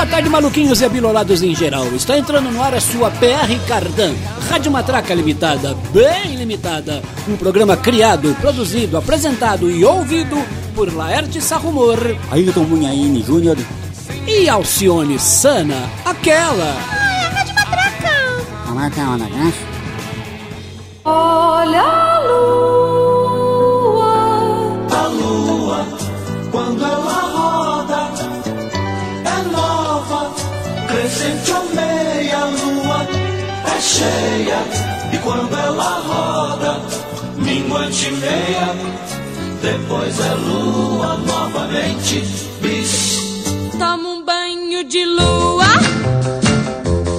É, boa tarde, maluquinhos e abilolados em geral. Está entrando no ar a sua PR Cardan, Rádio Matraca Limitada, bem limitada. Um programa criado, produzido, apresentado e ouvido por Laerte Sarrumor. Ailton Munhaine Júnior. E Alcione Sana, aquela. Ai, a Rádio Matraca. A marca é né? Olha a lua. Cheia. E quando ela roda, minguante meia, depois é lua novamente, bis. Tomo um banho de lua,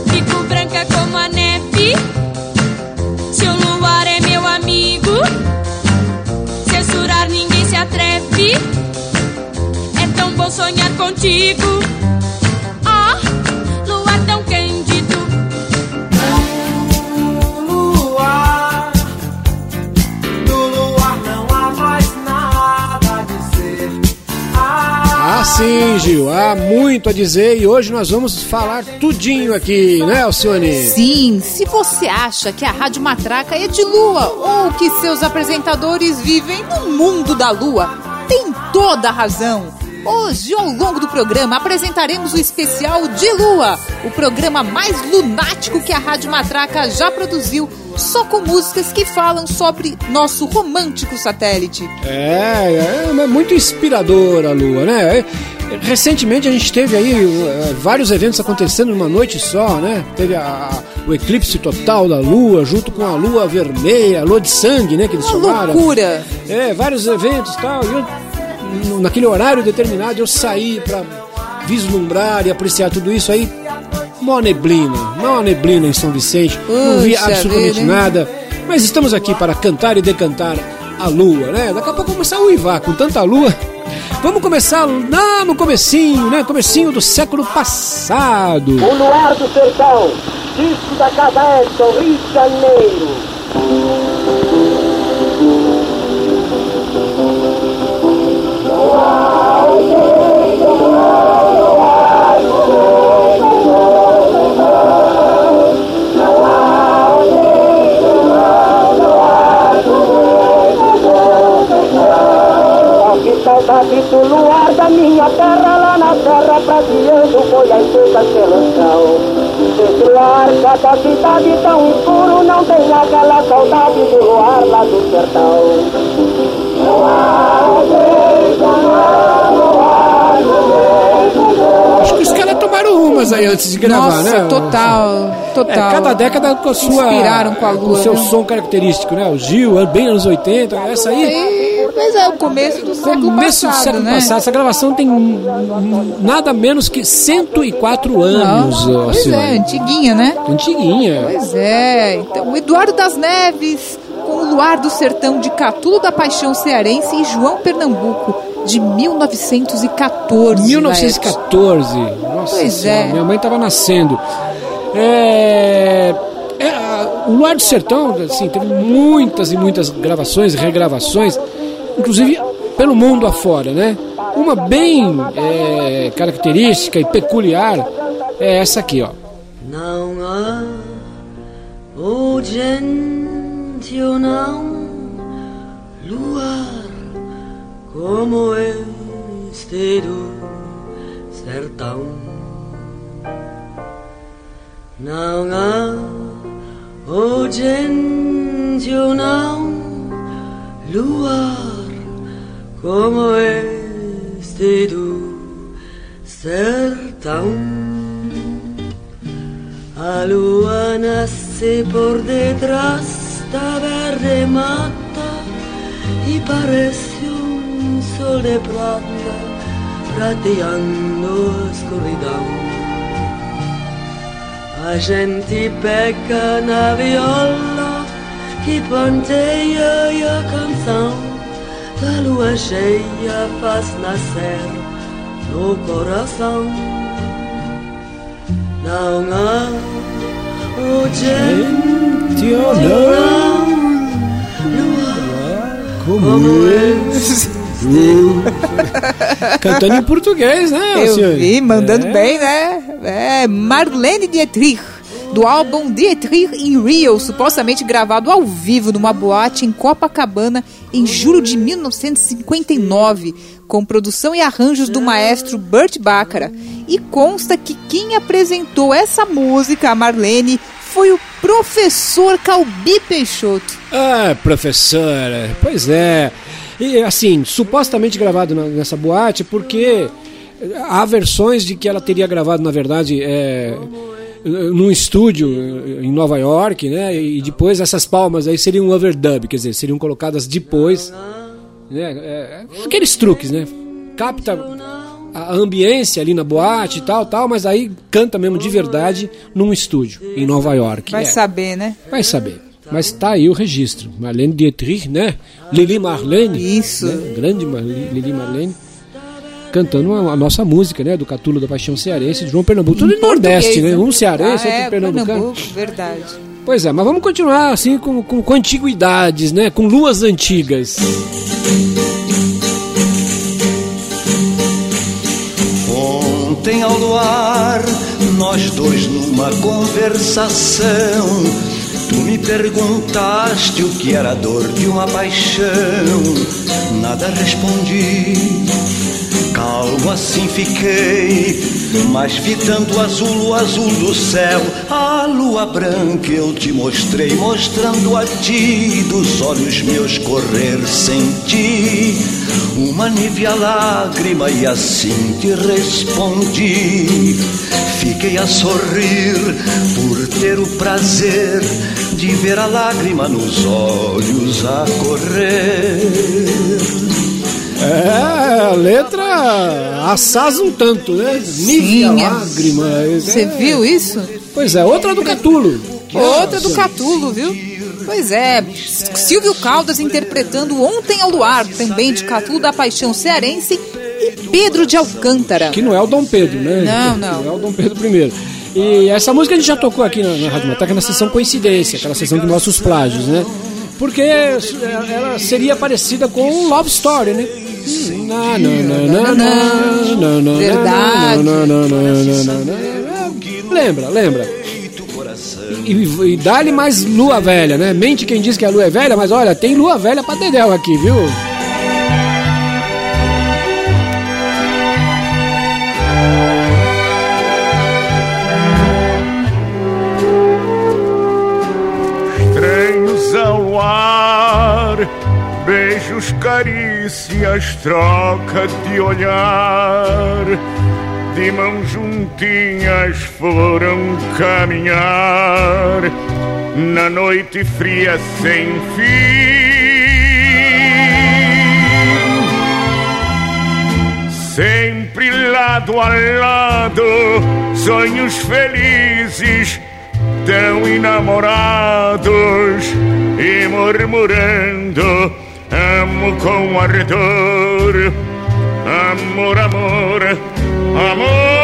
fico branca como a neve. Se o luar é meu amigo, censurar ninguém se atreve. É tão bom sonhar contigo. Sim, Gil, há muito a dizer e hoje nós vamos falar tudinho aqui, né, Alcione? Sim, se você acha que a Rádio Matraca é de lua ou que seus apresentadores vivem no mundo da lua, tem toda a razão. Hoje, ao longo do programa, apresentaremos o especial de Lua, o programa mais lunático que a Rádio Matraca já produziu, só com músicas que falam sobre nosso romântico satélite. É, é muito inspiradora a Lua, né? É, Recentemente a gente teve aí uh, vários eventos acontecendo numa noite só, né? Teve a- a- o eclipse total da Lua, junto com a Lua vermelha, a Lua de sangue, né? Que eles Uma chamaram. loucura! É, vários eventos e tal. E eu, naquele horário determinado, eu saí pra vislumbrar e apreciar tudo isso aí. Mó neblina, mó neblina em São Vicente. não vi Puxa absolutamente vida, nada. Mas estamos aqui para cantar e decantar a lua, né? Daqui a pouco começar a uivar com tanta lua. Vamos começar lá no comecinho, né? Comecinho do século passado. O luar do sertão, disco da Edson, Rio de Janeiro. Saudade do luar da minha terra lá na terra prateando folhas secas pelo chão. Esse luar, cada cidade tão escuro, não tem aquela saudade do luar lá do sertão. Acho que os caras tomaram umas aí antes de gravar, Nossa, né? total, total. É, cada década com a sua. Inspiraram com a lua, o seu né? som característico, né? O Gil, bem anos 80, essa aí. Mas é o começo do século Começo passado, do século né? passado. Essa gravação tem nada menos que 104 anos. Não, pois Silvio. é, antiguinha, né? Antiguinha. Pois é. Então, o Eduardo das Neves, com o Luar do Sertão de Catulo da Paixão Cearense em João Pernambuco, de 1914. 1914. Nossa Pois Senhora, é. minha mãe estava nascendo. É, é, o Luar do Sertão, assim, teve muitas e muitas gravações, regravações, inclusive pelo mundo afora, né? Uma bem é, característica e peculiar é essa aqui, ó. Não há gente ou não luar como este do sertão. Não há oh gente ou não luar como este do sertão. A lua nasce por detrás da verde mata e parece sol de prata prateando a escuridão. A gente peca na viola que ponteia a canção da lua cheia faz nascer no coração. Não há o gente Tio, não luar como Cantando em português, né, Eu senhor? vi, mandando É. bem, né? É, Marlene Dietrich, do álbum Dietrich in Rio, supostamente gravado ao vivo numa boate em Copacabana em julho de 1959, com produção e arranjos do maestro Burt Bacharach. E consta que quem apresentou essa música a Marlene foi o professor Calbi Peixoto. Ah, professora, pois é. E assim, supostamente gravado na- nessa boate, porque há versões de que ela teria gravado, na verdade, é, num estúdio em Nova York, né? E depois essas palmas aí seriam um overdub, quer dizer, seriam colocadas depois. Né? É, aqueles truques, né? Capta a ambiência ali na boate e tal, tal, mas aí canta mesmo de verdade num estúdio em Nova York. Vai É. saber, né? Vai saber. Mas tá aí o registro. Marlene Dietrich, né? Lili Marlene. Isso. né? Grande Marli- Lili Marlene. Cantando a, a nossa música, né? Do Catulo da Paixão Cearense de João Pernambuco. Tudo em Nordeste, Português, né? Um cearense, Ah, outro é, pernambucano. Pernambuco, verdade. Pois é, mas vamos continuar assim com, com, com antiguidades, né? Com luas antigas. Ontem ao luar, nós dois numa conversação. Tu me perguntaste o que era a dor de uma paixão. Nada respondi, calmo assim fiquei. Mas vi tanto azul, o azul do céu, a lua branca eu te mostrei, mostrando a ti dos olhos meus correr sem ti. Uma nívea lágrima e assim te respondi. Fiquei a sorrir por ter o prazer de ver a lágrima nos olhos a correr. É, a letra assaz um tanto, né? Nívea Sim, é. lágrima. Você É. viu isso? Pois é, outra do Catulo. Outra do Catulo, viu? Pois é, Silvio Caldas interpretando Ontem ao Luar, também de Catulo da Paixão Cearense, e Pedro de Alcântara. Que não é o Dom Pedro, né? Não, não. é o Dom Pedro I. E essa música a gente já tocou aqui na, na Rádio Mataca na sessão Coincidência, aquela sessão de nossos plágios, né? Porque ela seria parecida com Love Story, né? Na, na, na, na, Verdade. Lembra, lembra. E, e dá-lhe mais lua velha, né? Mente quem diz que a lua é velha, mas olha, tem lua velha pra Dedéu aqui, viu? Beijos, carícias, troca de olhar. De mãos juntinhas foram caminhar na noite fria sem fim. Sempre lado a lado, sonhos felizes, tão enamorados e murmurando, amo com ardor, amor, amor, amor.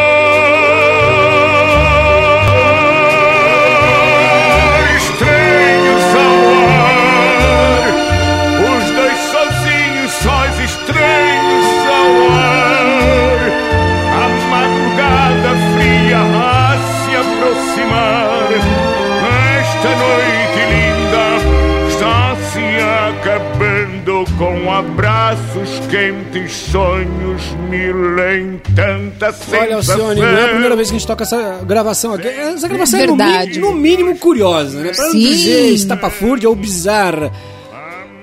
Com abraços quentes, sonhos mil em tanta sensação. Olha, Alcione, não é a primeira vez que a gente toca essa gravação aqui. Essa gravação é no, no mínimo curiosa, né? Pra não Sim. dizer estapafúrdia ou bizarra.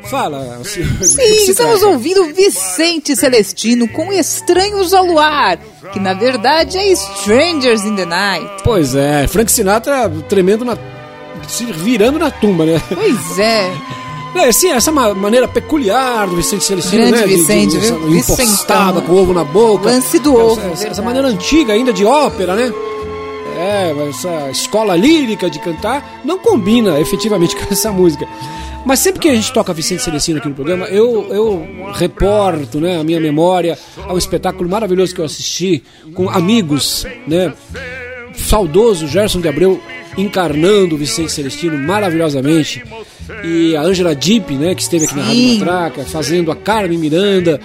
Fala, Alcione. Sim, estamos trata? ouvindo Vicente Celestino com Estranhos ao Luar, que na verdade é Strangers in the Night. Pois é, Frank Sinatra tremendo na. se virando na tumba, né? Pois é. É, sim, essa ma- maneira peculiar do Vicente Celestino, Grande né? de- de- Vicente, essa viu? Impostada, Vicentão. com o ovo na boca. Lance do Essa- ovo, Essa, essa verdade. maneira antiga ainda de ópera, né? É, essa escola lírica de cantar não combina efetivamente com essa música. Mas sempre que a gente toca Vicente Celestino aqui no programa, eu, eu reporto né, a minha memória ao espetáculo maravilhoso que eu assisti com amigos, né? Saudoso Gerson de Abreu encarnando o Vicente Celestino maravilhosamente. E a Angela Dipp, né, que esteve aqui na Rádio Sim. Matraca, fazendo a Carmen Miranda.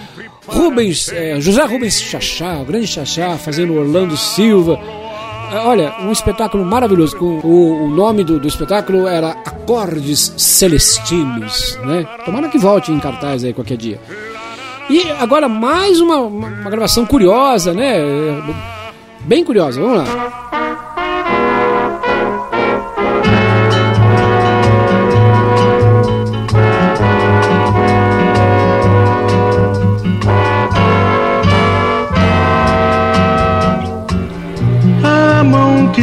Rubens, eh, José Rubens Chachá, o grande Chachá, fazendo Orlando Silva. Eh, Olha, um espetáculo maravilhoso. O, o nome do, do espetáculo era Acordes Celestinos, né? Tomara que volte em cartaz aí qualquer dia. E agora mais uma, uma, gravação curiosa, né? É, Bem curiosa, vamos lá.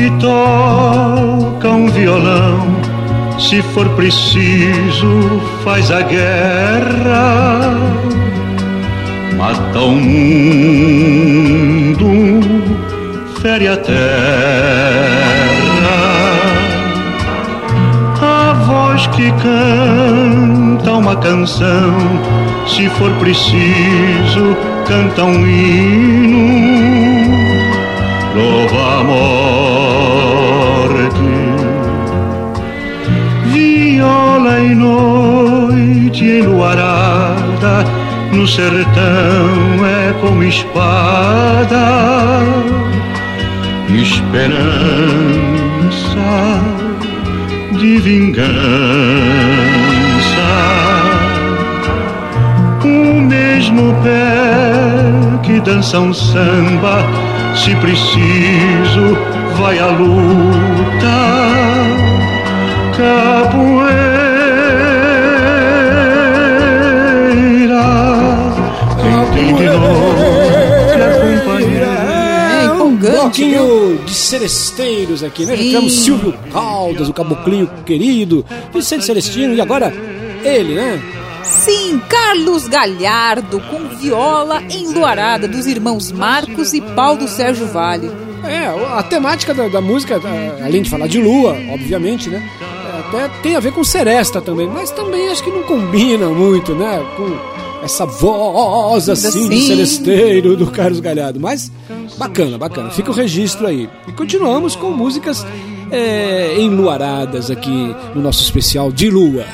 Que toca um violão, se for preciso, faz a guerra, mata o mundo, fere a terra. A voz que canta uma canção, se for preciso, canta um hino. Louva a noite enluarada, no sertão é como espada, esperança de vingança. O mesmo pé que dança um samba, se preciso, vai à luta. Capoeira, bloquinho de seresteiros aqui, né? Tivemos Silvio Caldas, o caboclinho querido, Vicente Celestino, e agora ele, né? Sim, Carlos Galhardo com viola enluarada dos irmãos Marcos e Paulo Sérgio Vale. É, a temática da, da música, é, além de falar de lua, obviamente, né? é, Até tem a ver com seresta também, mas também acho que não combina muito, né? Com essa voz assim de Sim. celesteiro do Carlos Galhardo. Mas bacana, bacana. Fica o registro aí. E continuamos com músicas é, enluaradas aqui no nosso especial de lua.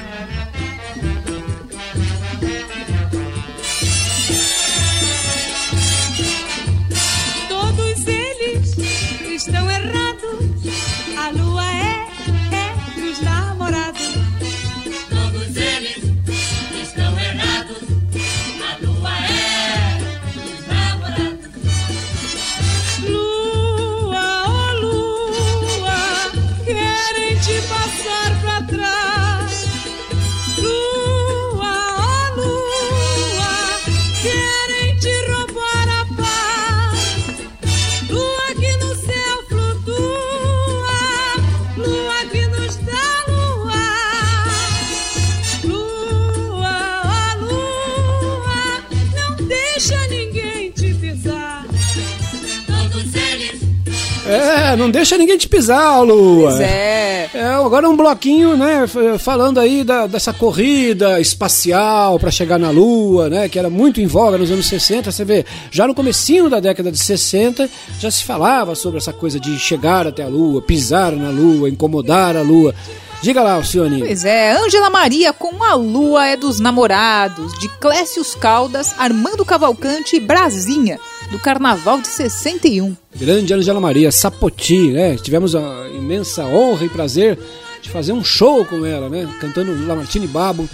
Deixa ninguém te pisar, Lua. Pois é. É, agora um bloquinho, né, falando aí da- dessa corrida espacial para chegar na Lua, né, que era muito em voga nos anos 60, você vê, já no comecinho da década de 60 já se falava sobre essa coisa de chegar até a Lua, pisar na Lua, incomodar a Lua. Diga lá, Alcione. Pois é, Ângela Maria com A Lua é dos Namorados, de Clécius Caldas, Armando Cavalcante e Brasinha, do Carnaval de 61. Grande Angela Maria Sapoti, né? Tivemos a imensa honra e prazer de fazer um show com ela, né? Cantando Lamartine Babo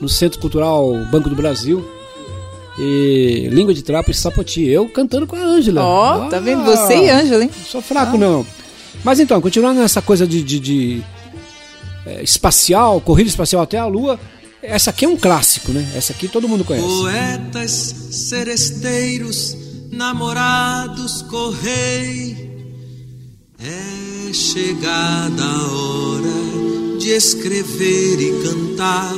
no Centro Cultural Banco do Brasil. E Língua de Trapo e Sapoti. Eu cantando com a Ângela. Ó, tá vendo? Você e Ângela, hein? Não sou fraco, não. Mas então, continuando nessa coisa de, de- de, é, espacial, corrida espacial até a Lua, essa aqui é um clássico, né? Essa aqui todo mundo conhece. Poetas, seresteiros, namorados, correi. É chegada a hora de escrever e cantar,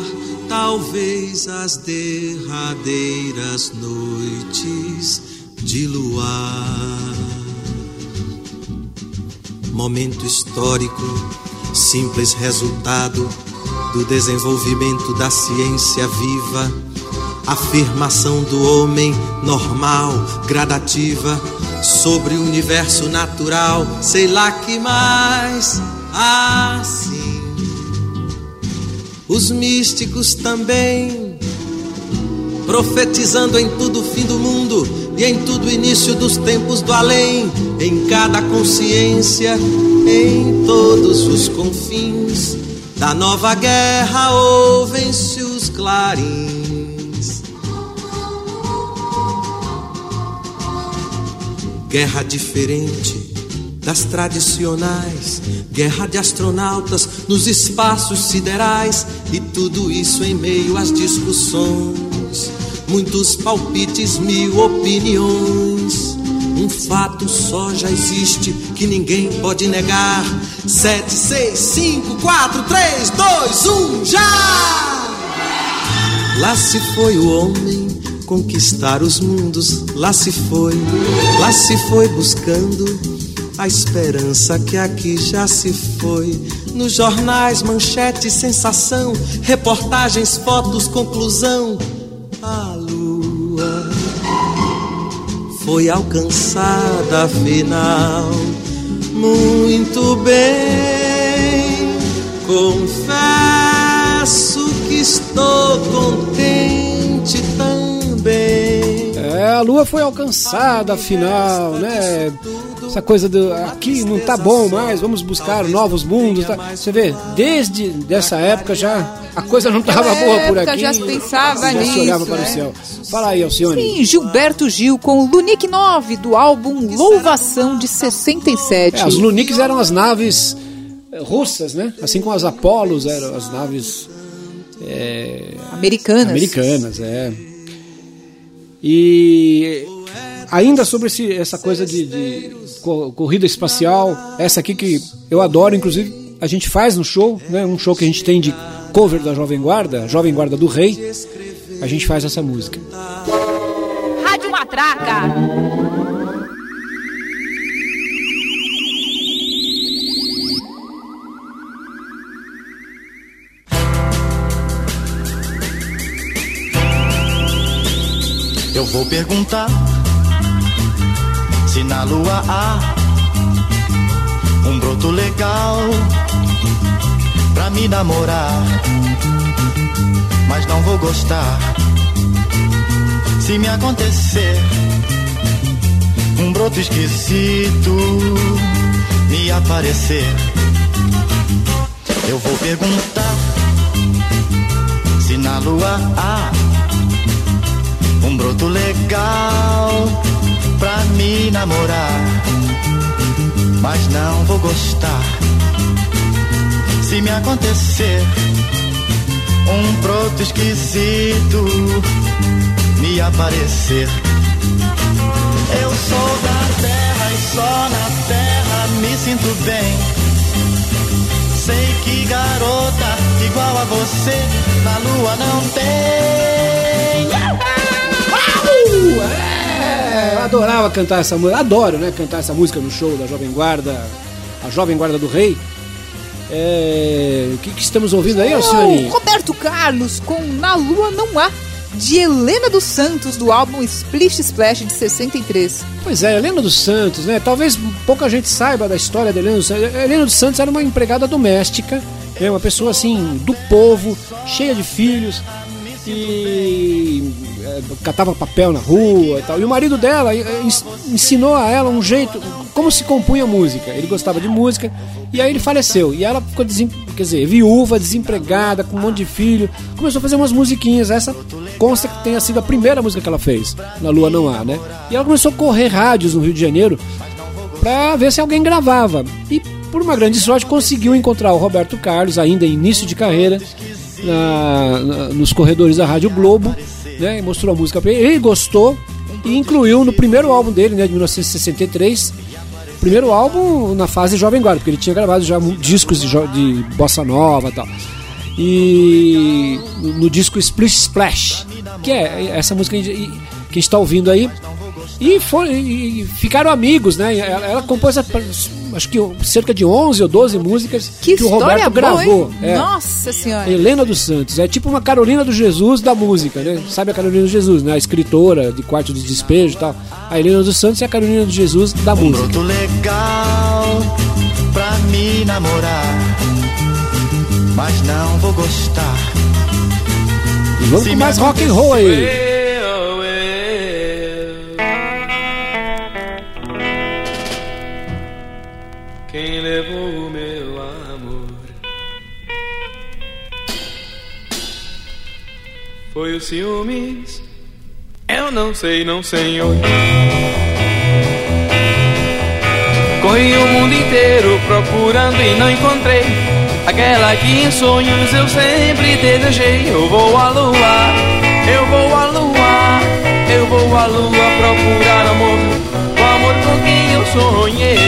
talvez as derradeiras noites de luar. Momento histórico, simples resultado do desenvolvimento da ciência viva, afirmação do homem normal, gradativa, sobre o universo natural, sei lá que mais. Assim, os místicos também, profetizando em tudo o fim do mundo e em tudo o início dos tempos do além, em cada consciência, em todos os confins da nova guerra, ouvem-se os clarins. Guerra diferente das tradicionais, guerra de astronautas nos espaços siderais e tudo isso em meio às discussões, muitos palpites, mil opiniões. Um fato só já existe que ninguém pode negar. 7, 6, 5, 4, 3, 2, 1, já! Lá se foi o homem conquistar os mundos, lá se foi, lá se foi buscando a esperança que aqui já se foi. Nos jornais, manchete, sensação, reportagens, fotos, conclusão. A lua foi alcançada afinal. Muito bem, confesso que estou contente também. É, a lua foi alcançada afinal, né? Essa coisa do aqui não tá bom mais, vamos buscar novos mundos. Tá? Você vê, desde dessa época já a coisa não estava boa por aqui. já se pensava já nisso, se olhava para é. o céu. Fala aí, Alcione. Sim, Gilberto Gil com Lunique 9 do álbum Louvação de 67. É, as Luniques eram as naves eh, russas, né? Assim como as Apolos eram as naves é, Americanas. Americanas, é. E ainda sobre esse, essa coisa de, de co- corrida espacial, essa aqui que eu adoro, inclusive a gente faz no show, né? Um show que a gente tem de cover da Jovem Guarda, Jovem Guarda do Rei. A gente faz essa música. Rádio Matraca. Eu vou perguntar se na lua há um broto legal pra me namorar. Mas não vou gostar se me acontecer um broto esquisito me aparecer. Eu vou perguntar se na lua há broto legal pra me namorar. Mas não vou gostar se me acontecer um broto esquisito me aparecer. Eu sou da terra e só na terra me sinto bem. Sei que garota igual a você na lua não tem. Adorava cantar essa música, adoro, né? Cantar essa música no show da Jovem Guarda, a Jovem Guarda do Rei. É, o que, que estamos ouvindo aí, Alcione? Roberto Carlos com Na Lua Não Há, de Helena dos Santos, do álbum Splish Splash de 63. Pois é, Helena dos Santos, né? Talvez pouca gente saiba da história da Helena dos Santos. Helena dos Santos era uma empregada doméstica, né? uma pessoa assim, do povo, cheia de filhos, e é, catava papel na rua e tal. E o marido dela ens- ensinou a ela um jeito, como se compunha música. Ele gostava de música, e aí ele faleceu. E ela ficou, desem, quer dizer, viúva, desempregada, com um monte de filho. Começou a fazer umas musiquinhas. Essa consta que tenha sido a primeira música que ela fez, Na Lua Não Há, né? E ela começou a correr rádios no Rio de Janeiro pra ver se alguém gravava. E por uma grande sorte conseguiu encontrar o Roberto Carlos, ainda em início de carreira, na- na- nos corredores da Rádio Globo, né? E mostrou a música pra ele. Ele gostou e incluiu no primeiro álbum dele, né, de 1963. Primeiro álbum na fase Jovem Guarda, porque ele tinha gravado já discos de, de bossa nova e tal. E no, disco Splish Splash, que é essa música que está ouvindo aí. E, foi, e ficaram amigos, né? Ela, ela compôs a- acho que cerca de 11 ou 12 músicas que, o história Roberto boa, gravou. É. Nossa senhora. Helena dos Santos. É tipo uma Carolina do Jesus da música, né? Sabe a Carolina do Jesus, né? A escritora de Quarto de Despejo e tal. A Helena dos Santos é a Carolina do Jesus da música. broto legal pra me namorar. Mas não vou gostar. E vamos Se com mais rock and roll aí. Ciúmes. Eu não sei, não senhor. Corri o mundo inteiro procurando e não encontrei aquela que em sonhos eu sempre desejei. Eu vou à lua, eu vou à lua, eu vou à lua procurar amor, o amor com quem eu sonhei.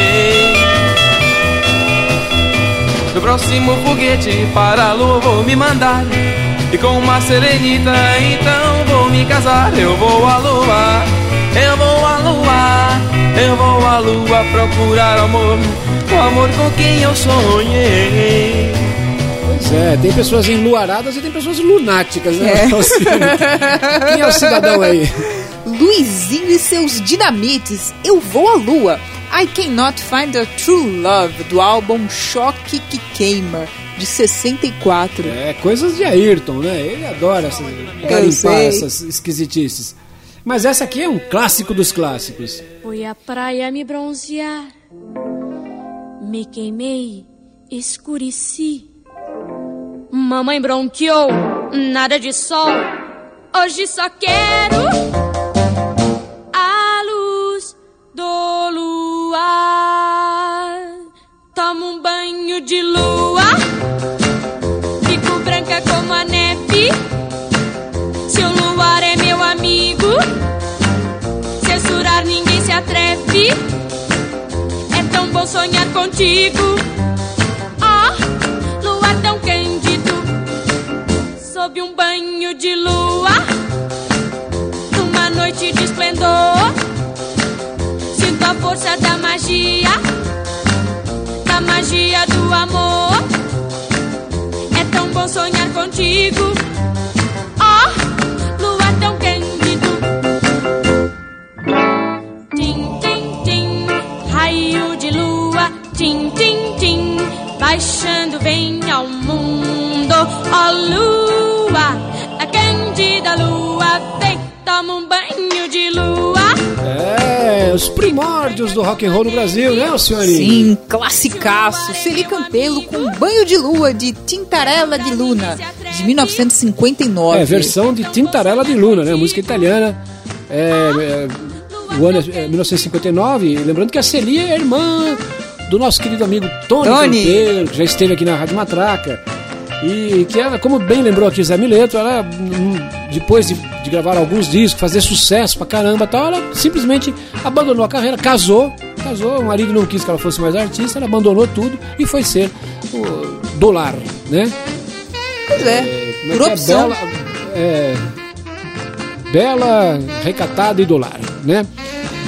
No próximo foguete para a lua vou me mandar E com uma serenita então vou me casar Eu vou à lua, eu vou à lua Eu vou à lua procurar amor O amor com quem eu sonhei Pois é, tem pessoas enluaradas e tem pessoas lunáticas, né? É. Alcino? Quem é o cidadão aí? Luizinho e seus dinamites, Eu Vou à Lua. I Cannot Find a True Love, do álbum Choque que Queima, de 64. É, coisas de Ayrton, né? Ele adora essas, garimpar essas esquisitices. Mas essa aqui é um clássico dos clássicos. Fui à praia me bronzear, me queimei, escureci. Mamãe bronqueou, nada de sol. Hoje só quero a luz do luar. Tomo um banho de lua, atreve. É tão bom sonhar contigo. Oh, luar tão cândido, sob um banho de lua, numa noite de esplendor. Sinto a força da magia, da magia do amor. É tão bom sonhar contigo. Tim, tim, tim, baixando vem ao mundo. Ó lua, a cândida lua, vem, toma um banho de lua. É, os primórdios do rock and roll no Brasil, né, senhorinha? Sim, classicaço. Celi Campelo com Banho de Lua, de Tintarella de Luna, de 1959. É, versão de Tintarella de Luna, né? Música italiana. É, é, o ano é 1959. Lembrando que a Celia é irmã do nosso querido amigo Tony, Tony. Que já esteve aqui na Rádio Matraca. E que ela, como bem lembrou aqui Zé Mileto, ela, hum, depois de, de gravar alguns discos, fazer sucesso pra caramba tal, ela simplesmente abandonou a carreira, casou, casou, o marido não quis que ela fosse mais artista, ela abandonou tudo e foi ser o dólar, né? Pois é, Como é por é? opção. Bela, é, bela, recatada e dólar, né?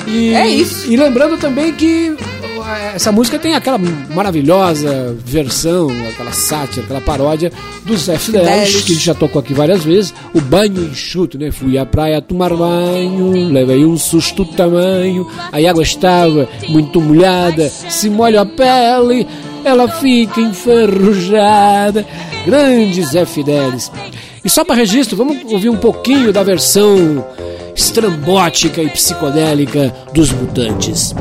E, É isso. E lembrando também que essa música tem aquela maravilhosa versão, aquela sátira, aquela paródia do Zé Fidelis, Fidelis. que já tocou aqui várias vezes, o banho enxuto, né? Fui à praia tomar banho, levei um susto tamanho, a água estava muito molhada, se molha a pele, ela fica enferrujada. Grande Zé Fidelis. E só para registro, vamos ouvir um pouquinho da versão estrambótica e psicodélica dos Mutantes.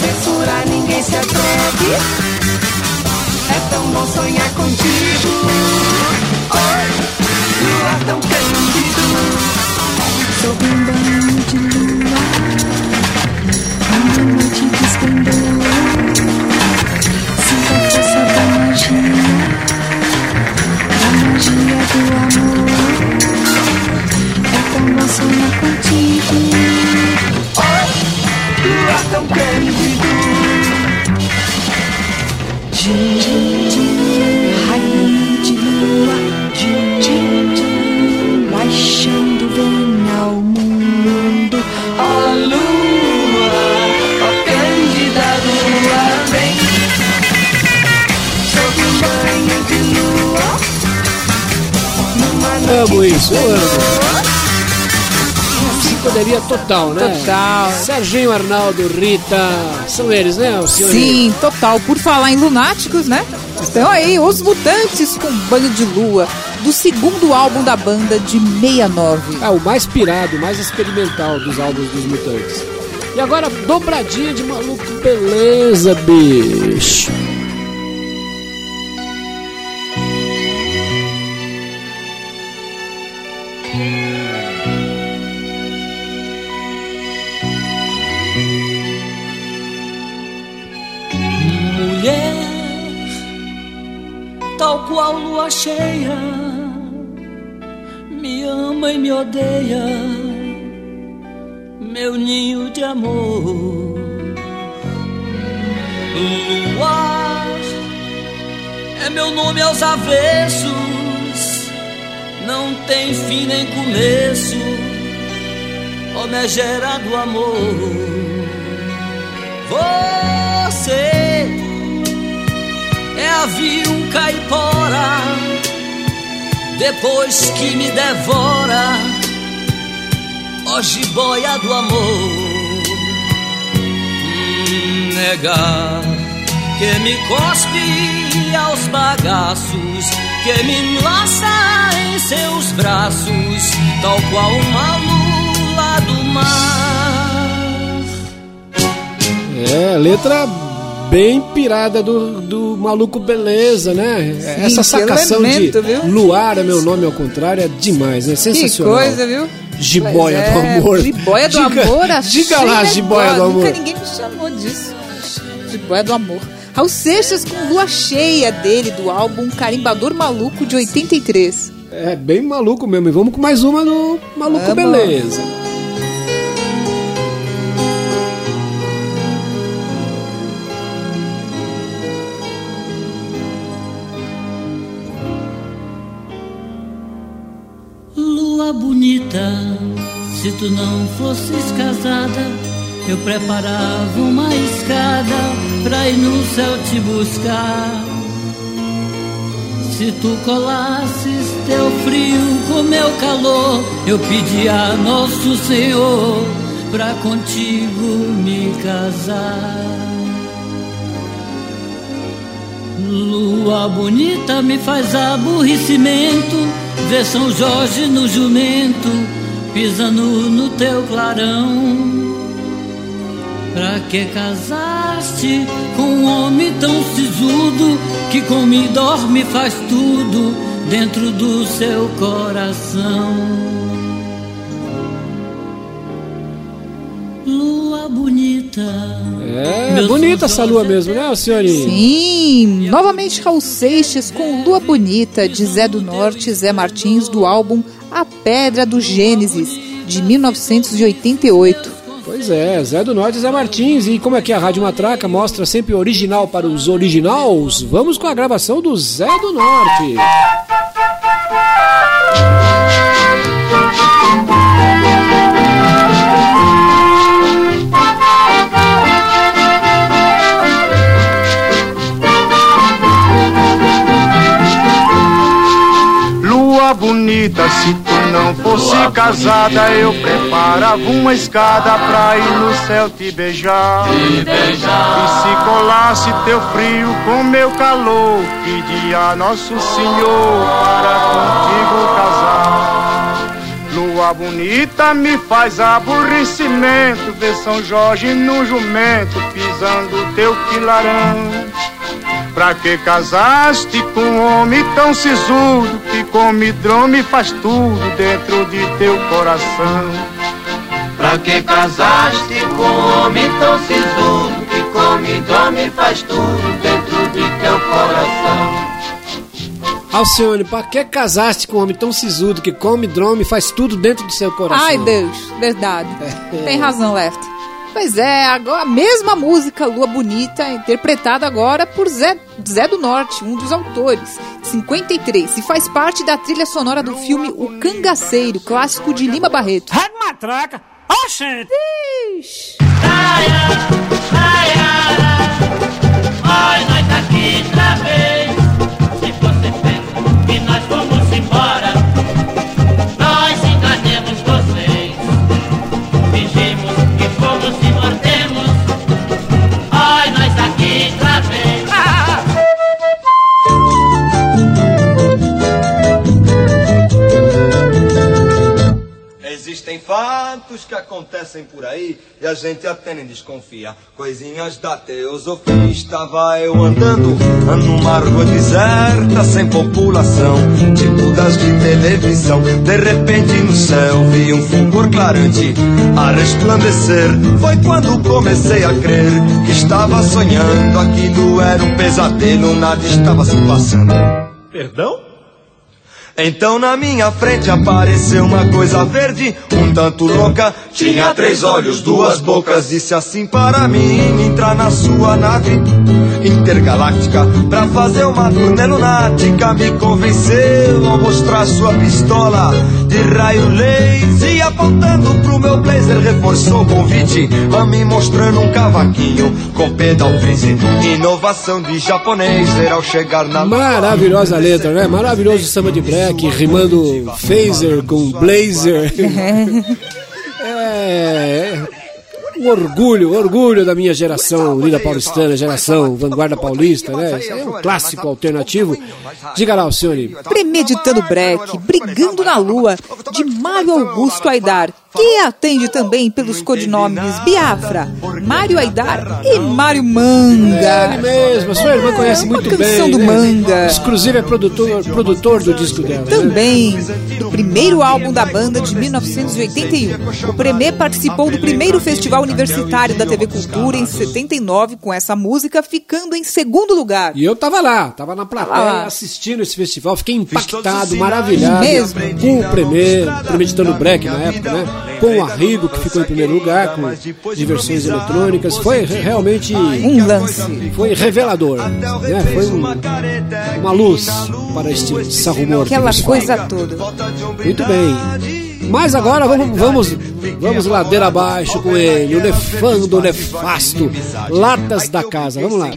Censurar ninguém se atreve. É tão bom sonhar contigo. Oi, luar tão cândido. Sob um banho de lua, numa noite de esplendor. Sinta a força da magia, da magia do amor. É tão bom sonhar contigo. How can we do? Baixando vem ao mundo a lua, a cândida lua vem. Segue o de lua. Amo isso, eu amo. Psicodelia total, né? Total. Serginho, Arnaldo, Rita, são eles, né, Alcione? Sim, total. Por falar em lunáticos, né? Estão aí os Mutantes com Banho de Lua, do segundo álbum da banda de 69. É o mais pirado, o mais experimental dos álbuns dos Mutantes. E agora, dobradinha de maluco, beleza, bicho. mulher, qual lua cheia, me ama e me odeia, meu ninho de amor. Luar é meu nome aos avessos, não tem fim nem começo, ó megera do amor. Você é avião caipora, depois que me devora, ó jiboia do amor. Hum, negar que me cospe aos bagaços, que me enlaça em seus braços, tal qual uma lula do mar. É, letra bem pirada do, do maluco beleza, né? Essa que sacação elemento, de viu? luar é meu nome ao contrário é demais, né? Sensacional. Que coisa, viu? Jiboia Pois do é, amor. Jiboia do Diga- amor, achei diga lá, legal. jiboia do amor. Nunca ninguém me chamou disso. Jiboia do amor. Raul Seixas com lua cheia dele, do álbum Carimbador Maluco de 83. É bem maluco mesmo. E vamos com mais uma no Maluco Vamos. Beleza. Se tu não fosses casada, eu preparava uma escada pra ir no céu te buscar. Se tu colasses teu frio com meu calor, eu pedi a Nosso Senhor pra contigo me casar. Lua bonita me faz aborrecimento Ver São Jorge no jumento Pisando no teu clarão. Pra que casaste com um homem tão sisudo Que come e dorme faz tudo Dentro do seu coração É bonita essa lua mesmo, né, Alcione? Sim, novamente Raul Seixas com Lua Bonita de Zé do Norte e Zé Martins do álbum A Pedra do Gênesis de 1988. Pois é, Zé do Norte e Zé Martins. E como é que a Rádio Matraca mostra sempre original para os originais, vamos com a gravação do Zé do Norte. Bonita, se tu não fosse casada, eu preparava uma escada pra ir no céu te beijar. E se colasse teu frio com meu calor, pedia Nosso Senhor para contigo casar. Lua bonita me faz aborrecimento, ver São Jorge no jumento, pisando teu quilarão. Pra que casaste com um homem tão sisudo que come drome e faz tudo dentro de teu coração? Pra que casaste com um homem tão sisudo que come, dorme e faz tudo dentro de teu coração? Alcione, pra que casaste com um homem tão sisudo que come drone e faz tudo dentro do seu coração? Ai, Deus, verdade. Tem razão, Left. Pois é, agora a mesma música Lua Bonita, interpretada agora por Zé, Zé do Norte, um dos autores, 53, e faz parte da trilha sonora do filme O Cangaceiro, clássico de Lima Barreto. Rádio Matraca, oxente! Ixi. Ai, nós tá aqui outra vez. Se você pensa fatos que acontecem por aí e a gente até nem desconfia. Coisinhas da teosofia. Estava eu andando numa rua deserta, sem população, tipo das de televisão. De repente no céu vi um fulgor clarante a resplandecer. Foi quando comecei a crer que estava sonhando. Aquilo era um pesadelo, nada estava se passando. Perdão? Então na minha frente apareceu uma coisa verde, um tanto louca. Tinha três olhos, duas bocas. Disse assim para mim: entrar na sua nave intergaláctica pra fazer uma turnê lunática. Me convenceu ao mostrar sua pistola de raio laser. E apontando pro meu blazer, reforçou o convite a me mostrando um cavaquinho com pedal freeze. Inovação de japonês, ver ao chegar na Maravilhosa letra, né? Maravilhoso samba de break, rimando phaser com blazer. É. Um orgulho, orgulho da minha geração, Unida Paulistana, geração Vanguarda Paulista, né? Isso é um clássico alternativo. Diga lá, Alcione. Premeditando Break, Brigando na Lua, de Mário Augusto Aidar, que atende também pelos codinomes Biafra, Mário Aidar e Mário Manga. Ele mesmo, a sua irmã conhece muito bem. canção do né? Manga. Exclusive é produtor, produtor do disco dela. né? Também, do primeiro álbum da banda de 1981. O Premê participou do primeiro festival universitário da TV Cultura em 79 com essa música, ficando em segundo lugar. E eu tava lá, tava na plateia Ah. assistindo esse festival, fiquei impactado, maravilhado Mesmo? com o Premier, Premeditando Break na época, né? Com o Arrigo, que ficou em primeiro lugar, com diversões eletrônicas. Foi re- realmente um lance. Foi revelador, né? Foi um- uma luz para este sarrumor. que Aquela coisa toda. Muito bem. Mas agora vamos, vamos, vamos ladeira abaixo com ele, o nefando, o nefasto, latas da casa. Vamos lá.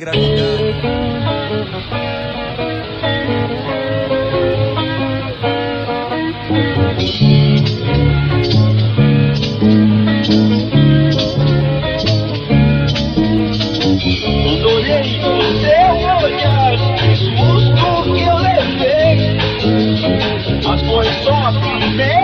Foi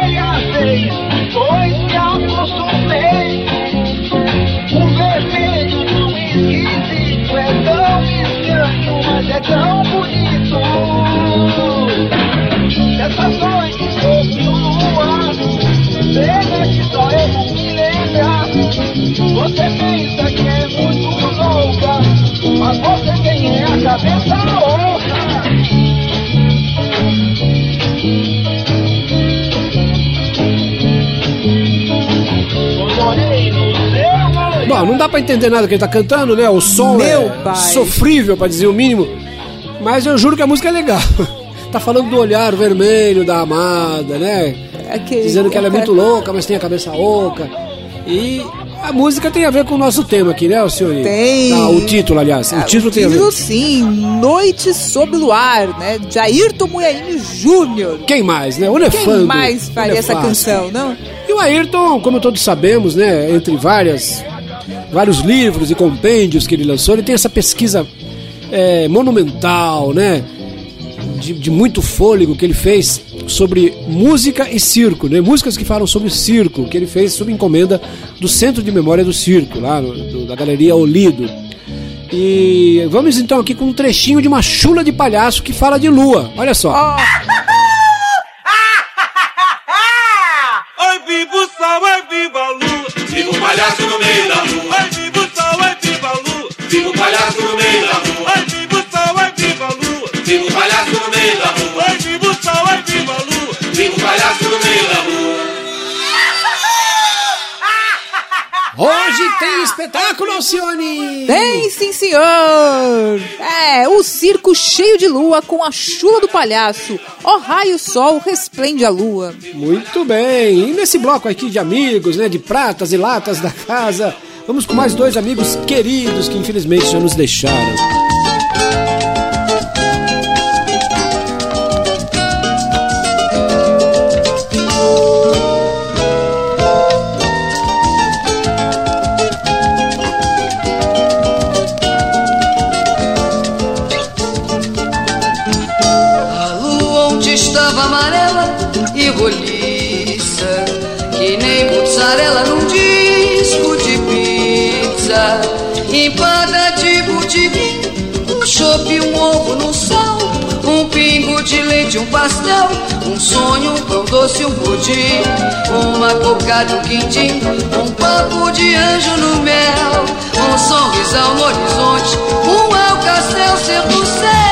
pra entender nada que ele tá cantando, né? O som Meu é pai. sofrível, pra dizer o mínimo. Mas eu juro que a música é legal. tá falando do olhar vermelho da amada, né? Aquele- Dizendo que ela é muito louca, mas tem a cabeça oca. E a música tem a ver com o nosso tema aqui, né, Alcione? Tem. Ah, o título, aliás. O título tem a ver. Título sim, Noite sob o Luar, né? De Ayrton Munhaine Júnior. Quem mais, né? O Nefando. Quem mais faria essa canção, não? E o Ayrton, como todos sabemos, né, entre várias, vários livros e compêndios que ele lançou, ele tem essa pesquisa é, monumental, né, de, de muito fôlego que ele fez sobre música e circo, né, músicas que falam sobre circo, que ele fez sob encomenda do Centro de Memória do Circo, lá no- do- da Galeria Olido. E vamos então aqui com um trechinho de uma chula de palhaço que fala de lua. Olha só. Oi, espetáculo, Alcione! Tem sim, senhor! É, o circo cheio de lua com a chula do palhaço. Ó raio sol, resplende a lua. Muito bem. E nesse bloco aqui de amigos, né, de pratas e latas da casa, vamos com mais dois amigos queridos que infelizmente já nos deixaram. De um pastel, um sonho, um pão doce, um pudim, uma cocada, um quindim, um papo de anjo no mel, um sorrisão no horizonte, um alcacel ser do céu.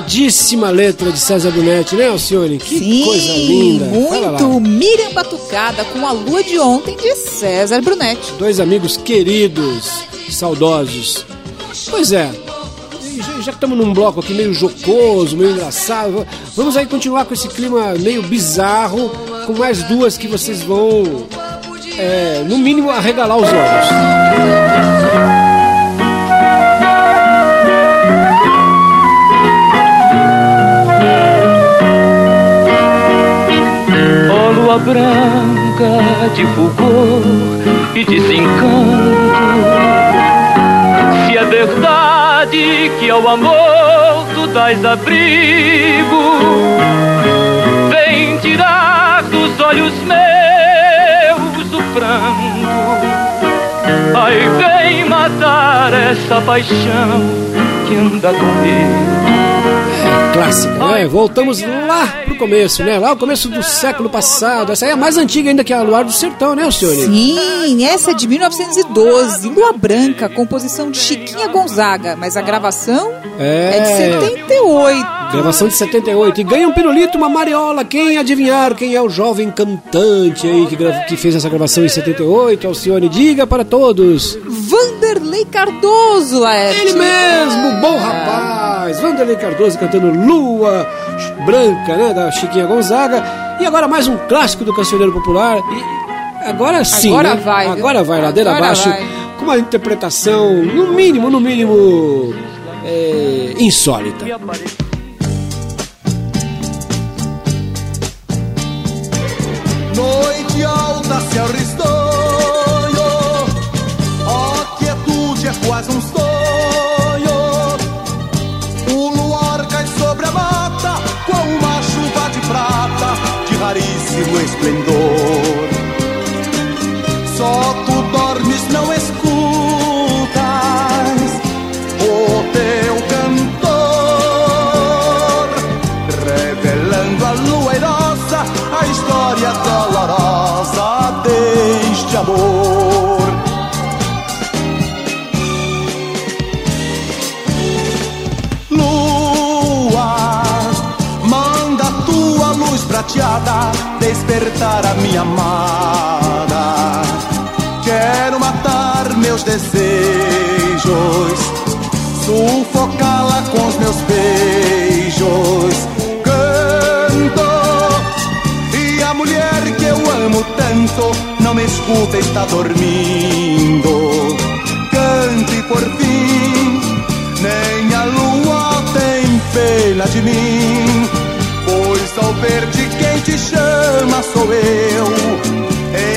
Uma inspiradíssima letra de César Brunetti, né, Alcione? Que Sim, coisa linda. Muito Miriam Batucada com a lua de ontem de César Brunetti. Dois amigos queridos, saudosos. Pois é, já, já que estamos num bloco aqui meio jocoso, meio engraçado, vamos aí continuar com esse clima meio bizarro, com mais duas que vocês vão, é, no mínimo, arregalar os olhos. Lua branca de fulgor e desencanto. Se é verdade que ao amor tu dás abrigo Vem tirar dos olhos meus o pranto Ai, vem matar essa paixão que anda comigo Clássica, né? Voltamos lá pro começo, né? Lá o começo do século passado. Essa aí é mais antiga ainda que a Luar do Sertão, né, Alcione? Sim, essa é de 1912, Lua Branca, composição de Chiquinha Gonzaga, mas a gravação É. é, de 78. Gravação de 78. E ganha um pirulito, uma mariola. Quem adivinhar quem é o jovem cantante aí que, que fez essa gravação em 78? Alcione, diga para todos. Vanderlei Cardoso, Laerte. Ele mesmo, bom rapaz. Vanderlei Cardoso cantando Lua Branca, né? Da Chiquinha Gonzaga. E agora mais um clássico do cancioneiro popular. E agora sim, Agora né? vai, viu? Agora vai, ladeira Agora abaixo. vai. Com uma interpretação, no mínimo, no mínimo, é, insólita. Noite alta, céu risonho, a quietude é quase um sonho. O luar cai sobre a mata com uma chuva de prata de raríssimo esplendor. Só despertar a minha amada. Quero matar meus desejos, sufocá-la com os meus beijos. Canto e a mulher que eu amo tanto não me escuta, está dormindo. Cante por fim, nem a lua tem pena de mim. Pois ao ver de quem te chama sou eu.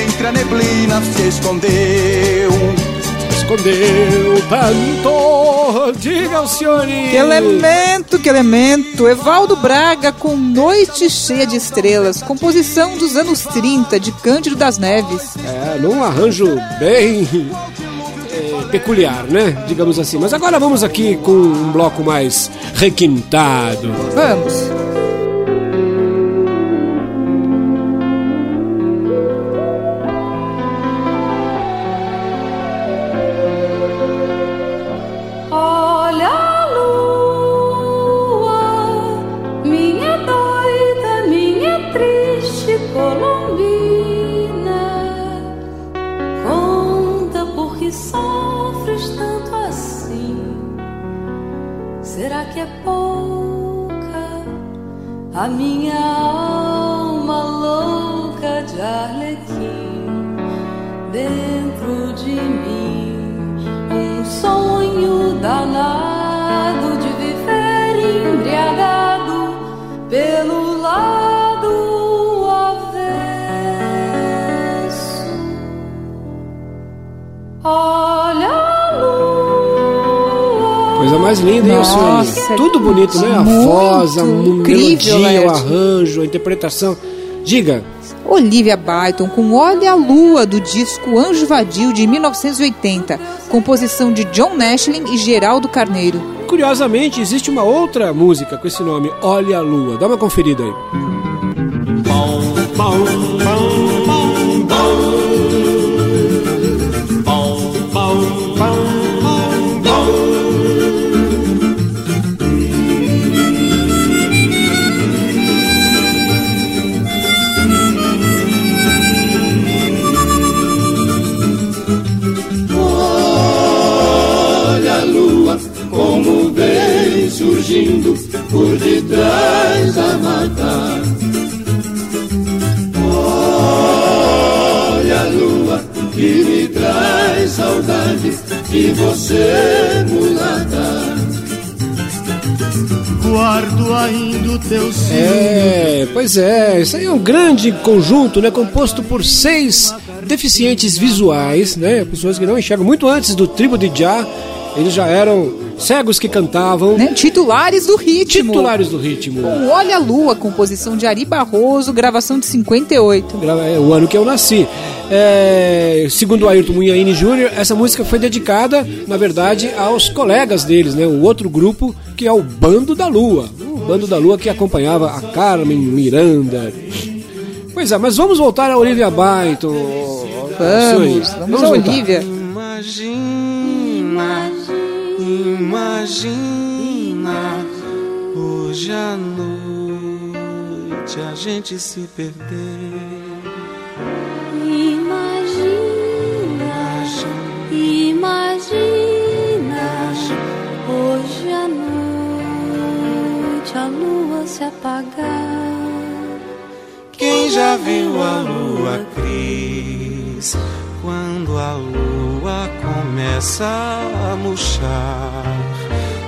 Entre a neblina se escondeu. Escondeu tanto. Diga, Alcione. Que elemento, que elemento! Evaldo Braga com Noite Cheia de Estrelas, composição dos anos 30 de Cândido das Neves. É, num arranjo bem é, peculiar, né? Digamos assim. Mas agora vamos aqui com um bloco mais requintado. Vamos. danado de viver embriagado pelo lado avesso. Olha a lua. Coisa mais linda, hein, Nossa, Tudo bonito, né? A voz, a melodia, o arranjo, a interpretação. Diga, Olivia Byton com Olha a Lua do disco Anjo Vadio de 1980, composição de John Nashlin e Geraldo Carneiro. Curiosamente, existe uma outra música com esse nome, Olha a Lua. Dá uma conferida aí. Olha detrás da mata. Olha a lua que me traz saudade de você, mulata. Guardo ainda o teu É, pois é, isso aí é um grande conjunto, né, composto por seis deficientes visuais, né, pessoas que não enxergam muito antes do tribo de Já, eles já eram cegos que cantavam, Né? Titulares do ritmo. titulares do ritmo. Com Olha a Lua, composição de Ari Barroso, gravação de 58. É o ano que eu nasci. É, segundo o Ayrton Munhaine Jr., essa música foi dedicada, na verdade, aos colegas deles, né? O outro grupo que é o Bando da Lua. O Bando da Lua que acompanhava a Carmen Miranda. Pois é, mas vamos voltar a Olivia Byton. Vamos, vamos a voltar. Olivia. Imagina, imagina hoje à noite a gente se perder. Imagina, imagina hoje à noite a lua se apagar. Quem já viu a lua cris quando a lua começa a murchar?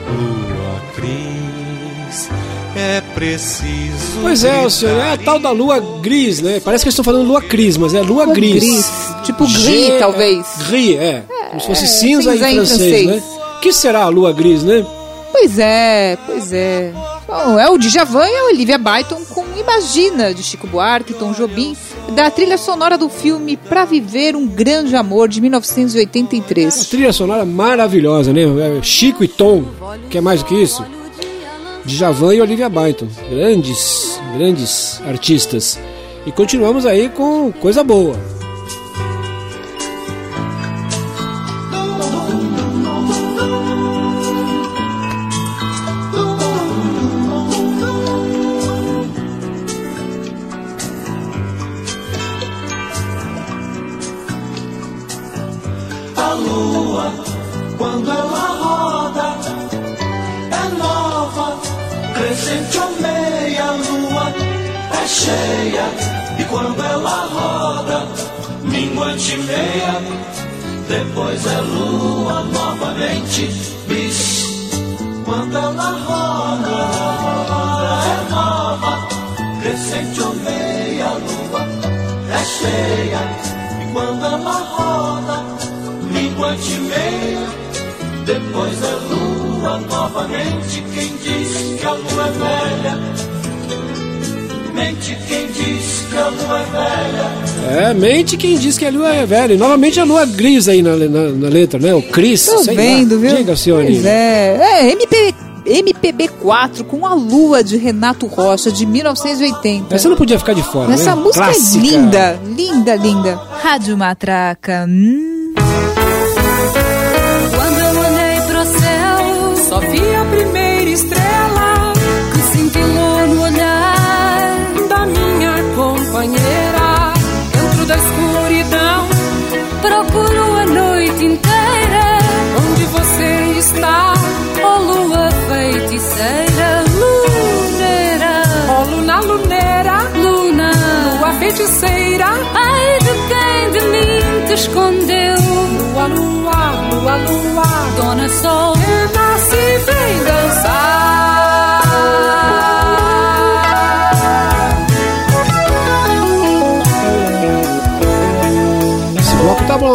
Lua cris, é preciso. Pois é, o senhor, é a tal da lua gris, né? Parece que eles estão falando lua cris, mas é lua, Lua gris. gris, tipo gris, G- talvez. Gris, é. Como se fosse É, cinza, cinza em em francês, francês. né? O que será a lua gris, né? Pois é, pois é. Bom, é o Djavan e a Olivia Byton com Imagina, de Chico Buarque, Tom Jobim, da trilha sonora do filme Pra Viver um Grande Amor, de 1983. Trilha sonora maravilhosa, né? É Chico e Tom, que é mais do que isso? Djavan e Olivia Byton, grandes, grandes artistas. E continuamos aí com coisa boa. Cheia. E quando ela roda, minguante meia, depois é lua novamente, bis. Quando ela roda, é nova, crescente ou meia lua, é cheia. E quando ela roda, minguante meia, depois é lua novamente. Quem diz que a lua é velha, mente quem diz que a lua é velha. É, mente quem diz que a lua é velha. E novamente a lua gris aí na, na, na letra, né? O Cris. Tô sei lá. vendo, viu? Diga, senhora. Pois é. É, MP, MPB4 com a Lua de Renato Rocha, de 1980. Essa não podia ficar de fora, Essa né? música Clássica. é linda, linda, linda. Rádio Matraca. Hum. Quando eu olhei pro céu, só vi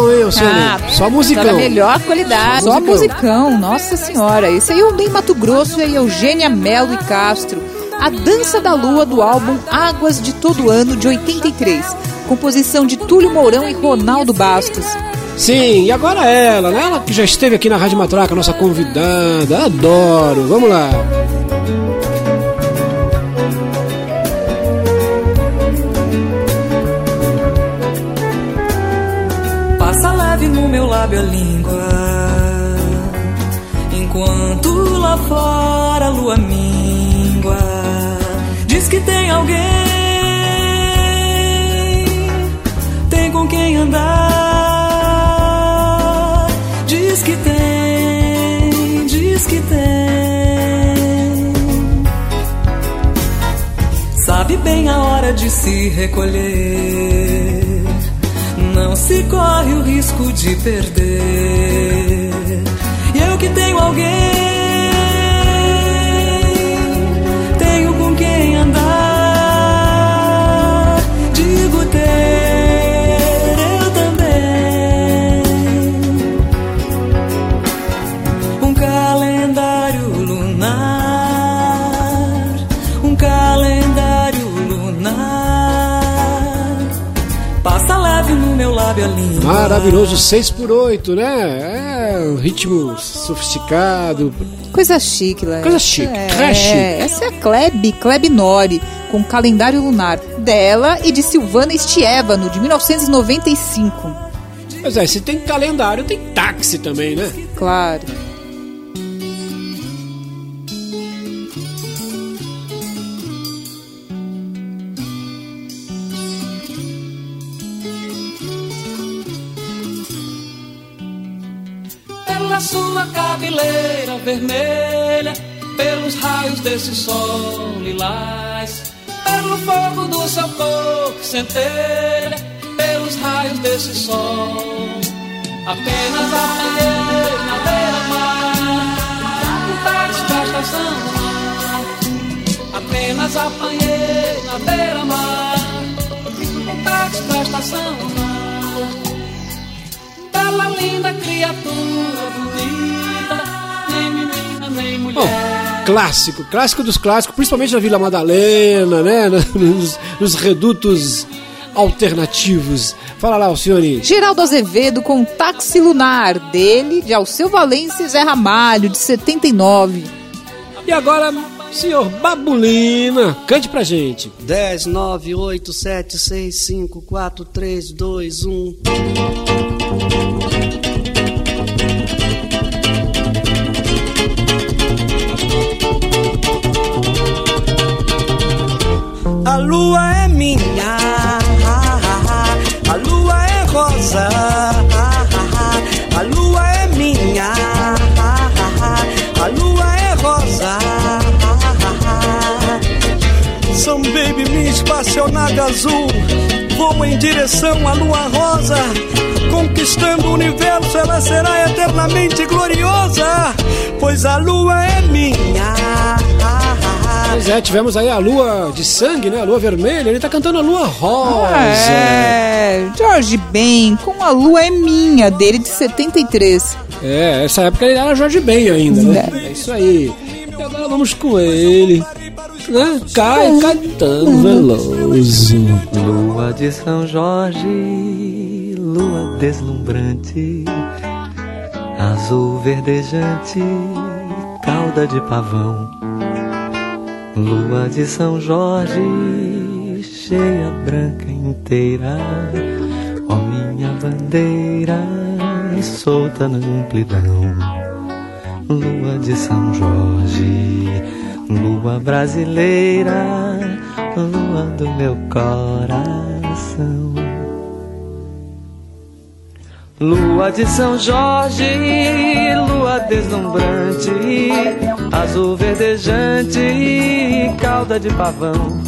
tá som, hein? Ah, Só musicão. Da melhor qualidade. Só Só musicão. musicão. Nossa senhora. Esse aí é o Ney Mato Grosso e a Eugênia Melo e Castro. A Dança da Lua do álbum Águas de Todo Ano de 83. Composição de Túlio Mourão e Ronaldo Bastos. Sim, e agora ela, né? Ela que já esteve aqui na Rádio Matraca, nossa convidada. Adoro. Vamos lá. Lábio a língua. Enquanto lá fora a lua mingua Diz que tem alguém Tem com quem andar. Diz que tem, diz que tem. Sabe bem a hora de se recolher não se corre o risco de perder. E eu que tenho alguém, Maravilhoso, 6 por 8 né? É um ritmo sofisticado. Coisa chique, Léo. Coisa chique, É, très chique. essa é a Kleb, Kleb Nori, com calendário lunar dela e de Silvana Estievano, de 1995. Pois é, se tem calendário, tem táxi também, né? Claro. Seu corpo que centelha, pelos raios desse sol. Apenas apanhei na beira-mar, táxi da estação. Apenas apanhei na beira-mar, táxi da estação. Bela, linda criatura bonita, nem menina, nem mulher. Bom, clássico, clássico dos clássicos, principalmente na Vila Madalena, né? Nos, nos redutos alternativos. Fala lá, Alcione. Geraldo Azevedo com Táxi Lunar, dele, de Alceu Valência e Zé Ramalho, de 79. E agora, senhor Babulina, cante pra gente. 10, 9, 8, 7, 6, 5, 4, 3, 2, 1. A lua é minha, a lua é rosa, a lua é minha, a lua é rosa. São baby, minha espaçonave azul, vou em direção à lua rosa. Conquistando o universo, ela será eternamente gloriosa, pois a lua é minha. Pois é, tivemos aí a lua de sangue, né? A lua vermelha. Ele tá cantando a lua rosa. É, Jorge Ben com A Lua é Minha, dele, de 73. É, essa época ele era Jorge Ben ainda, né? É isso aí. E agora vamos com ele. Né? Cai cantando Veloso. Lua de São Jorge, lua deslumbrante, azul verdejante, cauda de pavão. Lua de São Jorge, cheia branca inteira, ó minha bandeira, solta na amplidão. Lua de São Jorge, lua brasileira, lua do meu coração. Lua de São Jorge, lua deslumbrante, azul verdejante, cauda de pavão.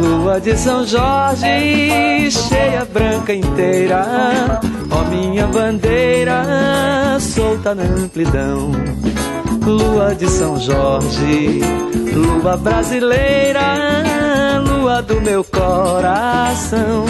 Lua de São Jorge, cheia branca inteira, ó minha bandeira, solta na amplidão. Lua de São Jorge, lua brasileira, lua do meu coração.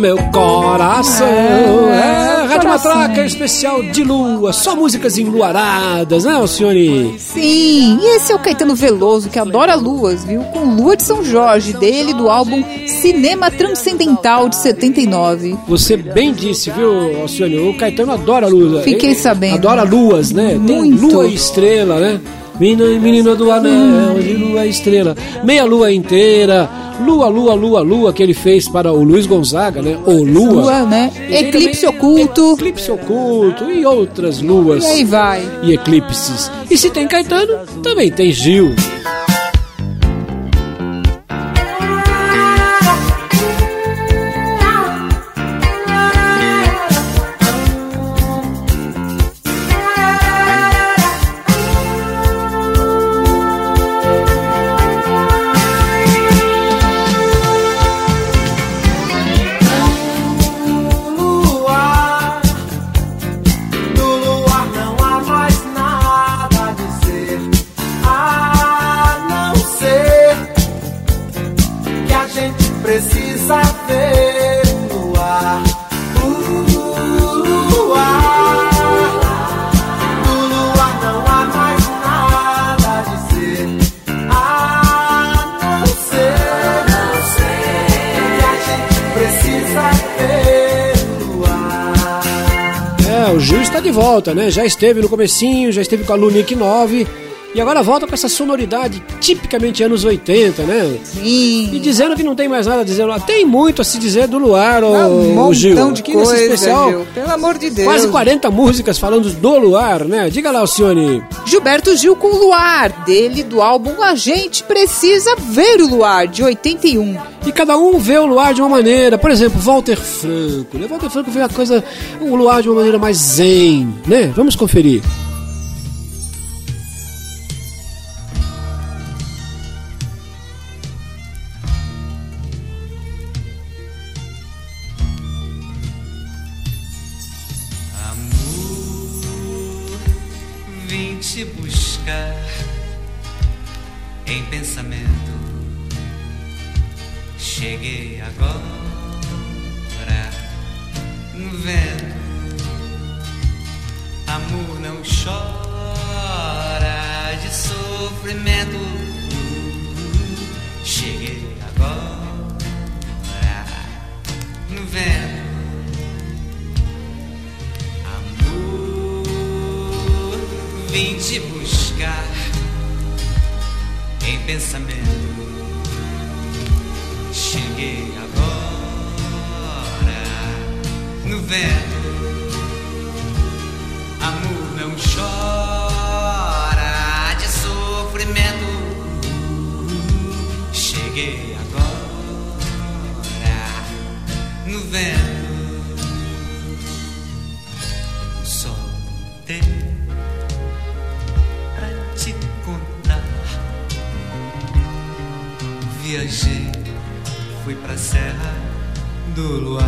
Meu coração. É, É, Rádio. Matraca especial de lua, só músicas enluaradas, né, Alcione? Sim, e esse é o Caetano Veloso, que adora luas, viu? Com Lua de São Jorge, dele, do álbum Cinema Transcendental de 79. Você bem disse, viu, Alcione? O Caetano adora lua. Fiquei sabendo. Adora luas, né? Tem Muito. lua e estrela, né? Menina, do anel, de lua estrela. Meia lua inteira. Lua, lua, lua, lua, que ele fez para o Luiz Gonzaga, né? O Lua. Lua, né? E Eclipse Oculto. Eclipse Oculto e outras luas. E aí vai. E eclipses. E se tem Caetano, também tem Gil. Volta, né? Já esteve no comecinho, já esteve com a Lunique 9 e agora volta com essa sonoridade tipicamente anos 80, né? Sim. E dizendo que não tem mais nada a dizer. Tem muito a se dizer do luar, ô, Um ô, Gil. montão de coisa, especial, Gil. Pelo amor de Deus. quase 40 músicas falando do luar, né? Diga lá, Alcione. Gilberto Gil com Luar, dele, do álbum A Gente Precisa Ver o Luar, de 81. E cada um vê o luar de uma maneira. Por exemplo, Walter Franco. Né? Walter Franco vê a coisa, o luar de uma maneira mais zen, né? Vamos conferir. Agora no vento. Amor, vim te buscar em pensamento. Cheguei agora no vento. Amor não chora Cheguei agora no vento. Só tem pra te contar. Viajei, fui pra Serra do Luar.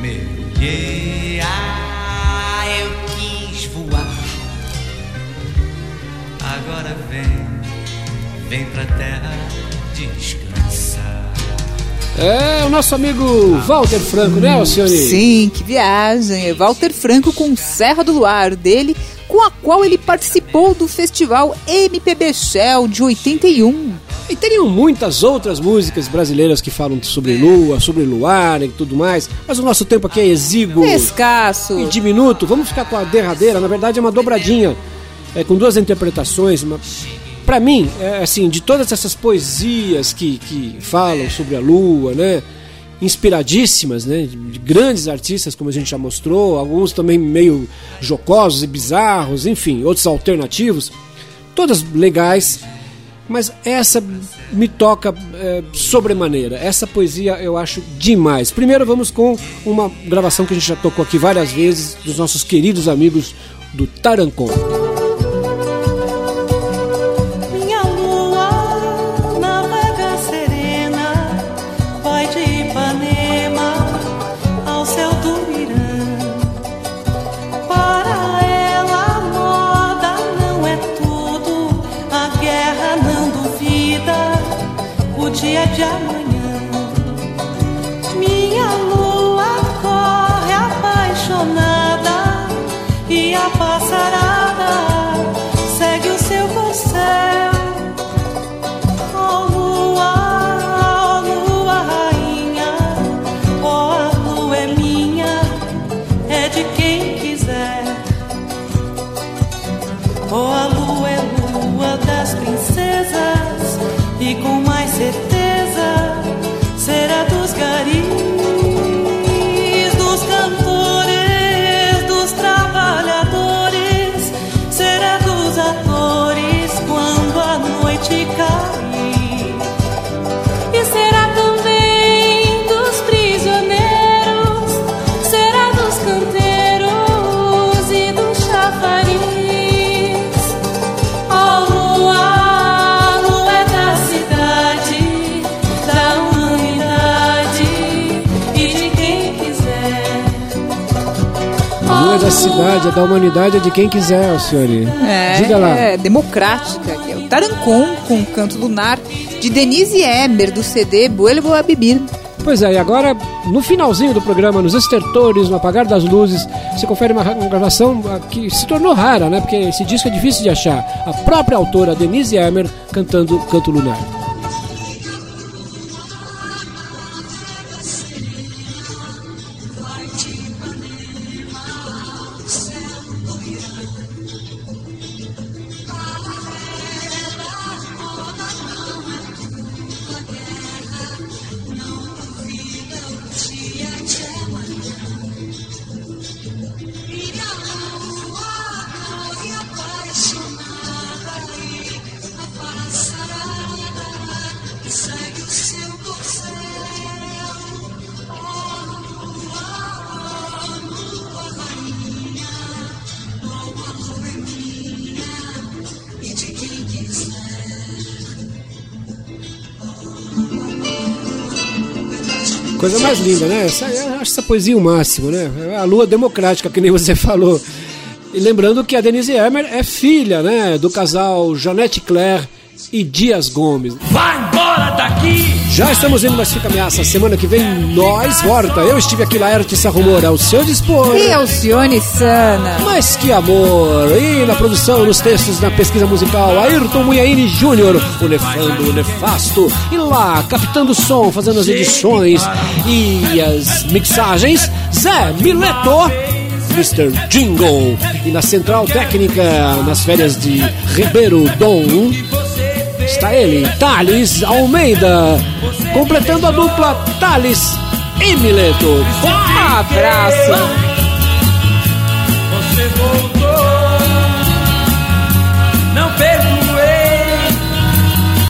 Mergulhei, ah, eu quis voar. Agora vem, vem pra terra descansar. É o nosso amigo Walter Franco, né, Alcione? Sim, que viagem. É Walter Franco com Serra do Luar, dele, com a qual ele participou do festival MPB Shell de 81. E teriam muitas outras músicas brasileiras que falam sobre lua, sobre luar e tudo mais, mas o nosso tempo aqui é exíguo Escasso. e diminuto. Vamos ficar com a derradeira, na verdade é uma dobradinha, é, com duas interpretações. Uma... Para mim, é, assim, de todas essas poesias que, que falam sobre a lua, né? Inspiradíssimas, né? De, de grandes artistas, como a gente já mostrou, alguns também meio jocosos e bizarros, enfim, outros alternativos, todas legais. Mas essa me toca é, sobremaneira. Essa poesia eu acho demais. Primeiro vamos com uma gravação que a gente já tocou aqui várias vezes, dos nossos queridos amigos do Tarancon. Cidade, da humanidade, é de quem quiser, Alcione. É, Diga lá. é democrática, que é o Tarancon com o Canto Lunar, de Denise Emer, do CD Vuelvo a Bibir. Pois é, e agora, no finalzinho do programa, nos estertores, no apagar das luzes, você confere uma, uma gravação ah, que se tornou rara, né? Porque esse disco é difícil de achar. A própria autora, Denise Emer, cantando Canto Lunar. Poesia o máximo, né? A lua democrática, que nem você falou. E lembrando que a Denise Emer é filha, né? Do casal Janete Claire e Dias Gomes. Vai embora daqui! Já estamos indo, mas fica ameaça. Semana que vem nós volta. Eu estive aqui, Laerte Rumor, ao seu dispor. E Alcione Sana. Mas que amor! E na produção, nos textos, na pesquisa musical, Ayrton Munhaine Júnior, o Nefando, o Nefasto. E lá, captando o som, fazendo as edições e as mixagens, Zé Mileto. Mr. Jingle. E na central técnica, nas férias de Ribeiro Dom, está ele, Thales Almeida, completando a dupla Thales e Mileto. Um abraço!